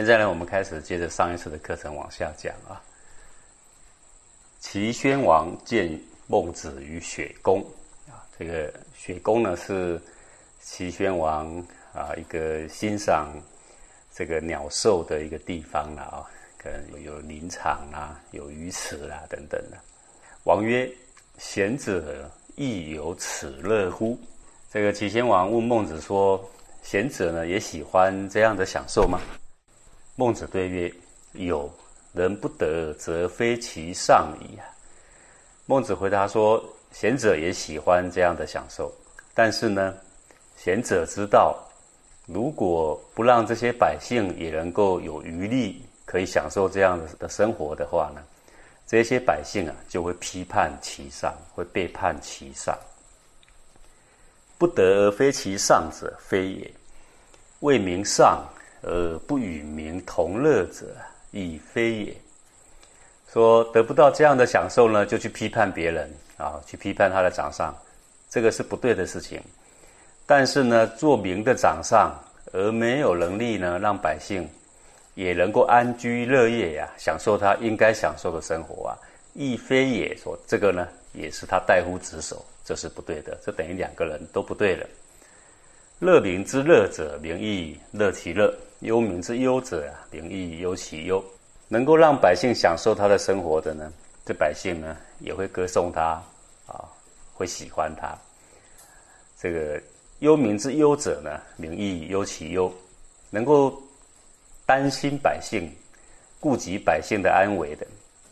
现在呢，我们开始接着上一次的课程往下讲啊。齐宣王见孟子于雪宫啊，这个雪宫呢是齐宣王啊一个欣赏这个鸟兽的一个地方了啊，可能有林场啊，有鱼池啊等等的。王曰：“贤者亦有此乐乎？”这个齐宣王问孟子说：“贤者呢也喜欢这样的享受吗？”孟子对曰：“有，人不得，则非其上矣。”孟子回答说：“贤者也喜欢这样的享受，但是呢，贤者知道，如果不让这些百姓也能够有余力可以享受这样的的生活的话呢，这些百姓啊就会批判其上，会背叛其上。不得而非其上者，非也；为民上而不与民同乐者，亦非也。”说得不到这样的享受呢，就去批判别人啊，去批判他的长上，这个是不对的事情。但是呢，做明的长上而没有能力呢，让百姓也能够安居乐业呀，享受他应该享受的生活啊，亦非也。说这个呢，也是他代乎职守，这是不对的。这等于两个人都不对了。乐民之乐者，民亦乐其乐；忧民之忧者，民亦忧其忧。能够让百姓享受他的生活的呢，这百姓呢也会歌颂他，啊，会喜欢他。这个忧民之忧者呢，民亦忧其忧。能够担心百姓、顾及百姓的安危的，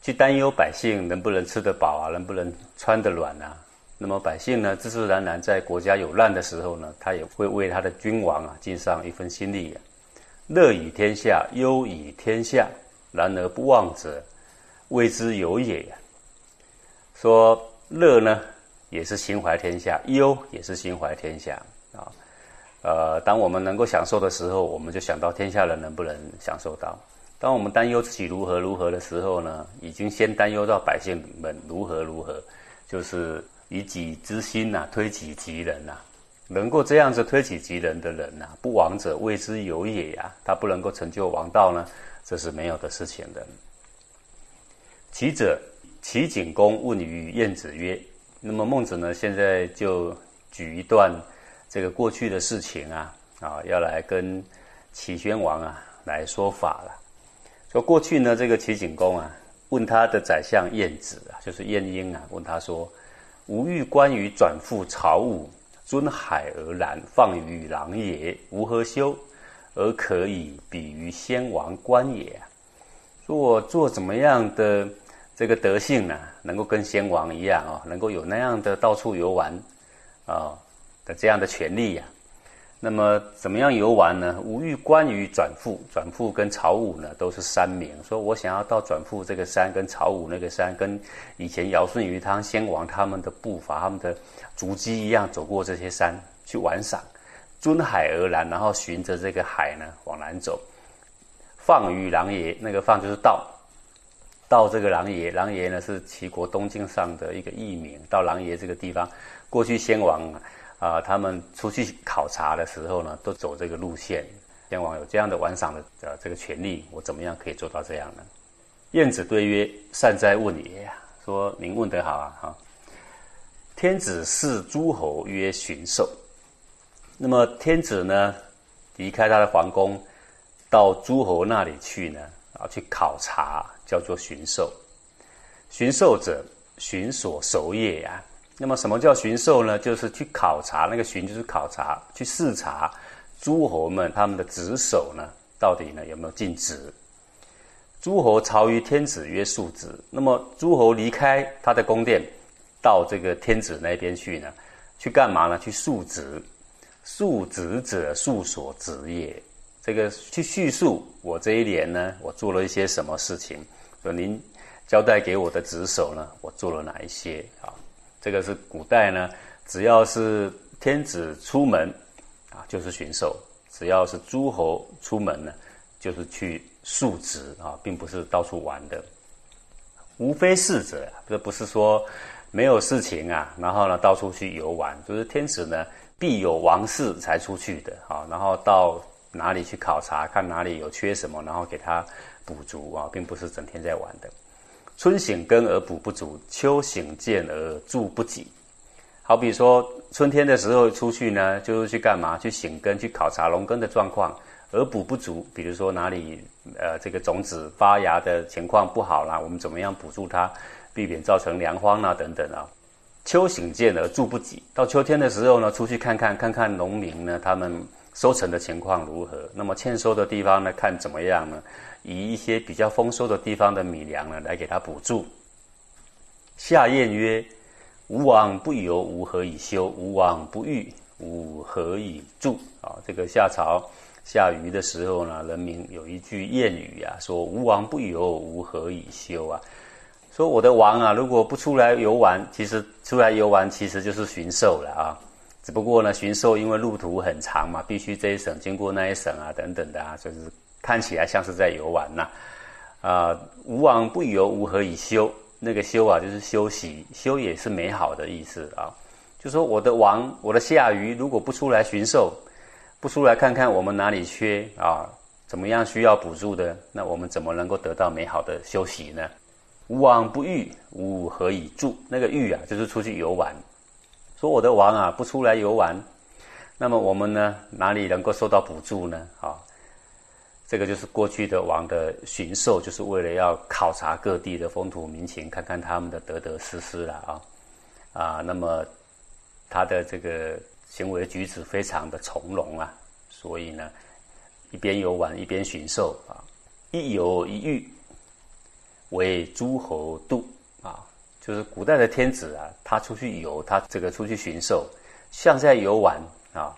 去担忧百姓能不能吃得饱啊，能不能穿得暖啊。那么百姓呢，自自然然在国家有难的时候呢，他也会为他的君王啊尽上一份心力。乐以天下，忧以天下。然而不忘者，谓之有也。说乐呢，也是心怀天下；忧也是心怀天下啊。呃，当我们能够享受的时候，我们就想到天下人能不能享受到；当我们担忧自己如何如何的时候呢，已经先担忧到百姓们如何如何，就是以己之心呐，推己及人呐。能够这样子推己及人的人呐，不亡者谓之有也呀。他不能够成就王道呢？这是没有的事情的。其者，齐景公问于晏子曰：“那么孟子呢？现在就举一段这个过去的事情啊，啊，要来跟齐宣王啊来说法了。说过去呢，这个齐景公啊，问他的宰相晏子啊，就是晏婴啊，问他说：‘吾欲观于转复朝武，尊海而然，放于狼也，吾何修？’”而可以比于先王观也。说我做怎么样的这个德性呢？能够跟先王一样啊，能够有那样的到处游玩啊的这样的权利呀？那么怎么样游玩呢？吴欲关于转富，转富跟曹武呢都是山名。说我想要到转富这个山，跟曹武那个山，跟以前尧舜禹汤先王他们的步伐、他们的足迹一样，走过这些山去玩赏。尊海而南，然后循着这个海呢往南走。放于狼爷，那个放就是到，到这个狼爷，狼爷呢是齐国东境上的一个艺名。到狼爷这个地方，过去先王，啊他们出去考察的时候呢，都走这个路线。天王有这样的玩赏的呃这个权利，我怎么样可以做到这样呢？晏子对曰：“善哉问也！说您问得好啊！哈，天子视诸侯曰巡狩。”那么天子呢，离开他的皇宫，到诸侯那里去呢？啊，去考察，叫做巡狩。巡狩者，巡所守也呀。那么什么叫巡狩呢？就是去考察，那个巡就是考察，去视察诸侯们他们的职守呢，到底呢有没有尽职？诸侯朝于天子曰述职。那么诸侯离开他的宫殿，到这个天子那边去呢，去干嘛呢？去述职。述职者，述所职也。这个去叙述我这一年呢，我做了一些什么事情。说您交代给我的职守呢，我做了哪一些啊？这个是古代呢，只要是天子出门啊，就是巡狩；只要是诸侯出门呢，就是去述职啊，并不是到处玩的。无非事者，这不是说没有事情啊，然后呢到处去游玩，就是天子呢。必有王室才出去的啊，然后到哪里去考察，看哪里有缺什么，然后给他补足啊，并不是整天在玩的。春醒耕而补不足，秋醒见而助不给。好比说春天的时候出去呢，就是去干嘛？去醒耕，去考察农耕的状况，而补不足。比如说哪里呃这个种子发芽的情况不好啦，我们怎么样补助它，避免造成粮荒啊等等啊。秋醒见而助不给，到秋天的时候呢，出去看看看看农民呢，他们收成的情况如何？那么欠收的地方呢，看怎么样呢？以一些比较丰收的地方的米粮呢，来给他补助。夏谚曰：“吾王不游，吾何以休？吾王不欲，吾何以住？”啊，这个夏朝下雨的时候呢，人民有一句谚语啊，说：“吾王不游，吾何以休？”啊。说我的王啊，如果不出来游玩，其实出来游玩其实就是巡狩了啊。只不过呢，巡狩因为路途很长嘛，必须这一省经过那一省啊，等等的啊，就是看起来像是在游玩呐。啊，吴王不游，吾何以休？那个休啊，就是休息，休也是美好的意思啊。就说我的王，我的夏禹，如果不出来巡狩，不出来看看我们哪里缺啊，怎么样需要补助的，那我们怎么能够得到美好的休息呢？吴王不育，吾何以助？那个育啊，就是出去游玩。说我的王啊，不出来游玩，那么我们呢，哪里能够受到补助呢？啊，这个就是过去的王的巡狩，就是为了要考察各地的风土民情，看看他们的得得失失了啊啊。那么他的这个行为举止非常的从容啊，所以呢，一边游玩一边巡狩啊，一游一遇。为诸侯度啊，就是古代的天子啊，他出去游，他这个出去巡狩，像在游玩啊。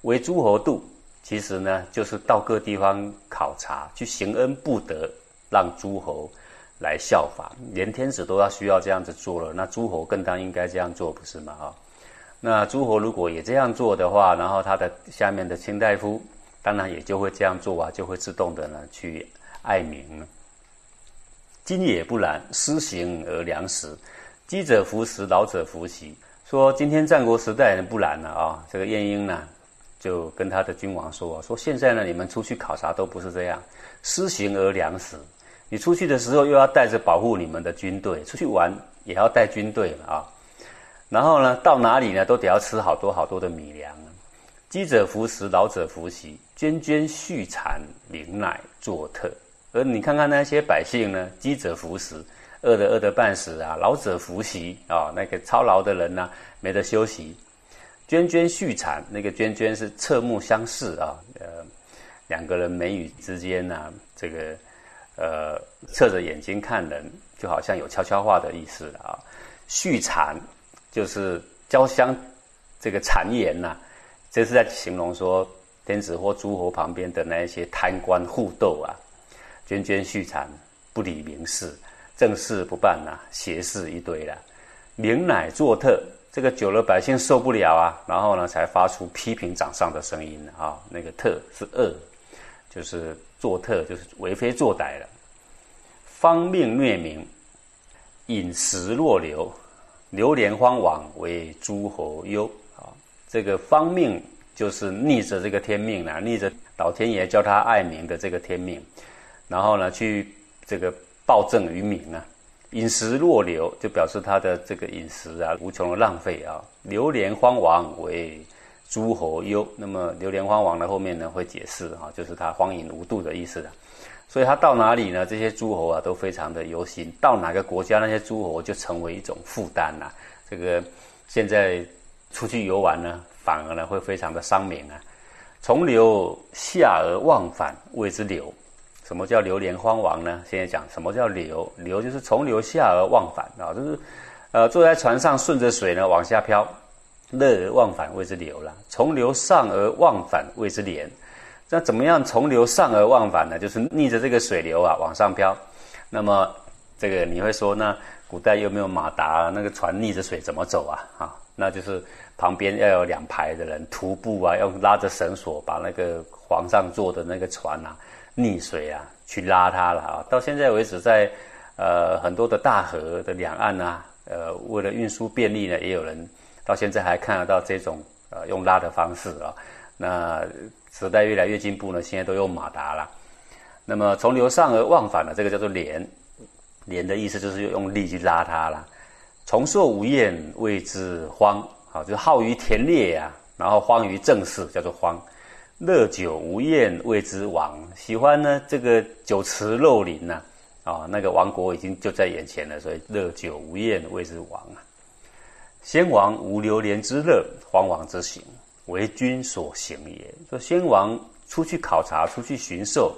为诸侯度，其实呢，就是到各地方考察，去行恩布德，让诸侯来效法。连天子都要需要这样子做了，那诸侯更当应该这样做，不是吗？啊，那诸侯如果也这样做的话，然后他的下面的卿大夫，当然也就会这样做啊，就会自动的呢去爱民了。今也不然，施行而良食，饥者服食，老者服息。说今天战国时代不然了啊！这个晏婴呢，就跟他的君王说：说现在呢，你们出去考察都不是这样，施行而粮食。你出去的时候又要带着保护你们的军队，出去玩也要带军队啊。然后呢，到哪里呢，都得要吃好多好多的米粮。饥者服食，老者服息，涓涓续产，民乃作特。而你看看那些百姓呢，饥者服食，饿的饿得半死啊；老者服息啊，那个操劳的人呢，没得休息。涓涓续产，那个涓涓是侧目相视啊，呃，两个人眉宇之间呢，这个呃，侧着眼睛看人，就好像有悄悄话的意思啊。续产就是交相这个谗言呐，这是在形容说天子或诸侯旁边的那一些贪官互斗啊。涓涓续产，不理民事，正事不办呐，邪事一堆了。民乃作特，这个久了百姓受不了啊，然后呢才发出批评掌上的声音啊。那个特是恶，就是作特，就是为非作歹了。方命虐民，饮食若流，流连荒往，为诸侯忧啊。这个方命就是逆着这个天命啊，逆着老天爷教他爱民的这个天命。然后呢，去这个暴政于民啊，饮食若流，就表示他的这个饮食啊无穷的浪费啊。流连荒亡为诸侯忧，那么流连荒亡的后面呢会解释啊，就是他荒淫无度的意思了。所以他到哪里呢，这些诸侯啊都非常的忧心。到哪个国家，那些诸侯就成为一种负担呐。这个现在出去游玩呢，反而呢会非常的伤民啊。从流下而忘返，谓之流。什么叫流连荒王呢？现在讲什么叫流？流就是从流下而忘返啊，就是，呃，坐在船上顺着水呢往下漂，乐而忘返谓之流了。从流上而忘返谓之连。那怎么样从流上而忘返呢？就是逆着这个水流啊往上漂。那么这个你会说，那古代又没有马达？那个船逆着水怎么走啊？啊，那就是旁边要有两排的人徒步啊，要拉着绳索把那个皇上坐的那个船啊。溺水啊，去拉它了啊！到现在为止，在呃很多的大河的两岸啊，呃，为了运输便利呢，也有人到现在还看得到这种呃用拉的方式啊。那时代越来越进步呢，现在都用马达了。那么从流上而忘返的，这个叫做连，连的意思就是用力去拉它了。重硕无厌谓之荒，好，就是好于田猎呀，然后荒于政事，叫做荒。乐酒无厌谓之王，喜欢呢这个酒池肉林呐，啊，那个王国已经就在眼前了，所以乐酒无厌谓之王啊。先王无流连之乐，荒王之行为君所行也。说先王出去考察，出去巡狩，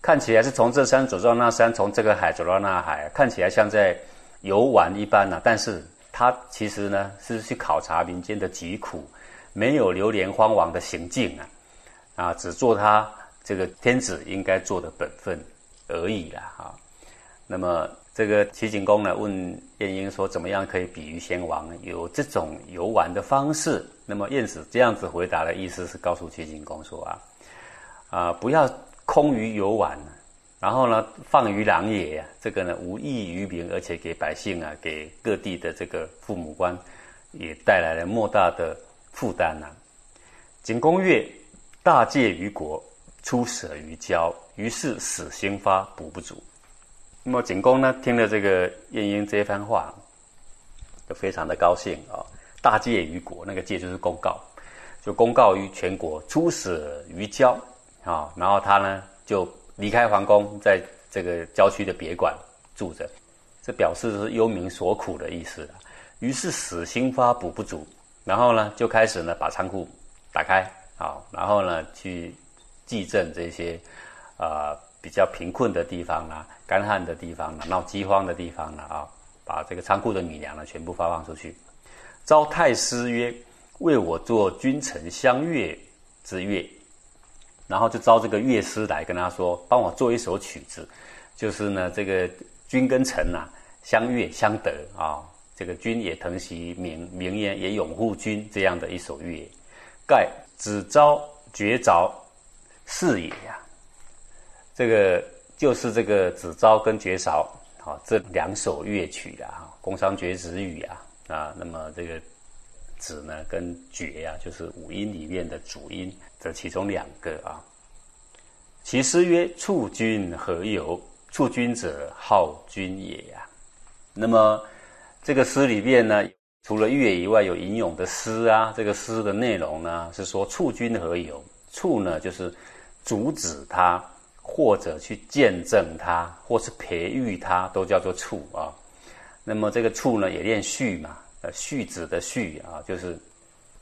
看起来是从这山走到那山，从这个海走到那海，看起来像在游玩一般呐。但是他其实呢是去考察民间的疾苦，没有流连荒王的行径啊。啊，只做他这个天子应该做的本分而已啦，哈。那么这个齐景公呢，问晏婴说，怎么样可以比喻先王有这种游玩的方式？那么晏子这样子回答的意思是告诉齐景公说啊，啊，不要空于游玩，然后呢，放于狼野，这个呢无益于民，而且给百姓啊，给各地的这个父母官也带来了莫大的负担呐。景公曰。大戒于国，出舍于交，于是死心发，补不足。那么景公呢，听了这个晏婴这番话，就非常的高兴啊。大戒于国，那个戒就是公告，就公告于全国，出舍于郊啊。然后他呢，就离开皇宫，在这个郊区的别馆住着，这表示是忧民所苦的意思。于是死心发，补不足。然后呢，就开始呢，把仓库打开。好，然后呢，去祭赈这些啊比较贫困的地方啦、干旱的地方啦、闹饥荒的地方啦啊，把这个仓库的米粮呢全部发放出去。招太师曰：“为我做君臣相悦之乐。”然后就招这个乐师来跟他说：“帮我做一首曲子，就是呢这个君跟臣呐相悦相得啊，这个君也疼惜民，民也也拥护君这样的一首乐。”盖。子昭、绝招是也呀，这个就是这个子昭跟绝韶啊这两首乐曲的哈，宫商角徵羽啊啊，那么这个子呢跟绝呀，就是五音里面的主音，这其中两个啊。其诗曰：“处君何由？处君者，好君也呀。”那么这个诗里面呢？除了乐以外，有吟咏的诗啊。这个诗的内容呢，是说促君何由？促呢，就是阻止他，或者去见证他，或是培育他，都叫做促啊。那么这个促呢，也练畜嘛，呃，畜子的畜啊，就是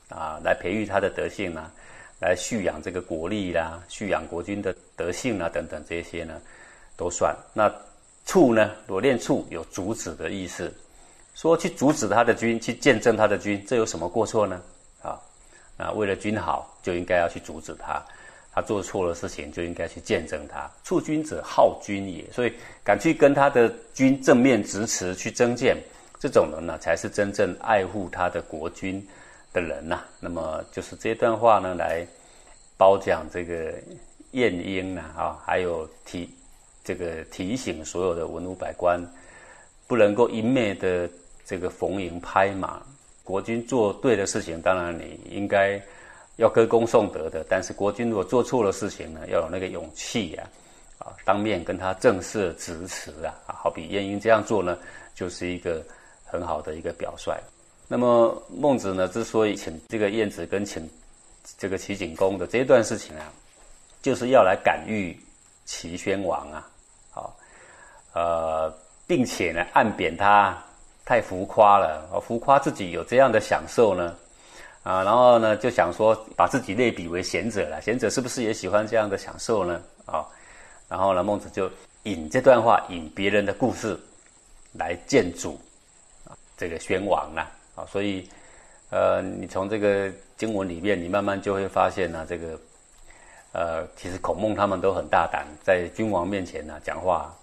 啊，来培育他的德性啊，来蓄养这个国力啦，蓄养国君的德性啊，等等这些呢，都算。那促呢，我练促有阻止的意思。说去阻止他的军，去见证他的军，这有什么过错呢？啊，啊，为了君好，就应该要去阻止他；他做错了事情，就应该去见证他。处君者，好君也。所以，敢去跟他的君正面直持去争谏，这种人呢，才是真正爱护他的国君的人呐。那么，就是这段话呢，来褒奖这个晏婴呢，啊，还有提这个提醒所有的文武百官，不能够一昧的。这个逢迎拍马，国君做对的事情，当然你应该要歌功颂德的。但是国君如果做错了事情呢，要有那个勇气呀，啊，当面跟他正式直持啊，好比晏婴这样做呢，就是一个很好的一个表率。那么孟子呢，之所以请这个晏子跟请这个齐景公的这段事情啊，就是要来感遇齐宣王啊，好，呃，并且呢，暗贬他。太浮夸了，浮夸自己有这样的享受呢，啊，然后呢就想说把自己类比为贤者了，贤者是不是也喜欢这样的享受呢？啊，然后呢孟子就引这段话，引别人的故事来见主，啊，这个宣王啊，啊，所以呃，你从这个经文里面，你慢慢就会发现呢，这个呃，其实孔孟他们都很大胆，在君王面前呢讲话，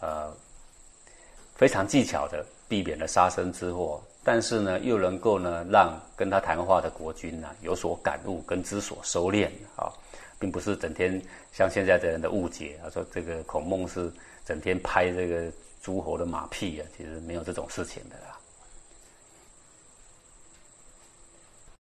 呃，非常技巧的。避免了杀身之祸，但是呢，又能够呢，让跟他谈话的国君呢有所感悟跟知所收敛啊，并不是整天像现在的人的误解他，说这个孔孟是整天拍这个诸侯的马屁啊，其实没有这种事情的啦。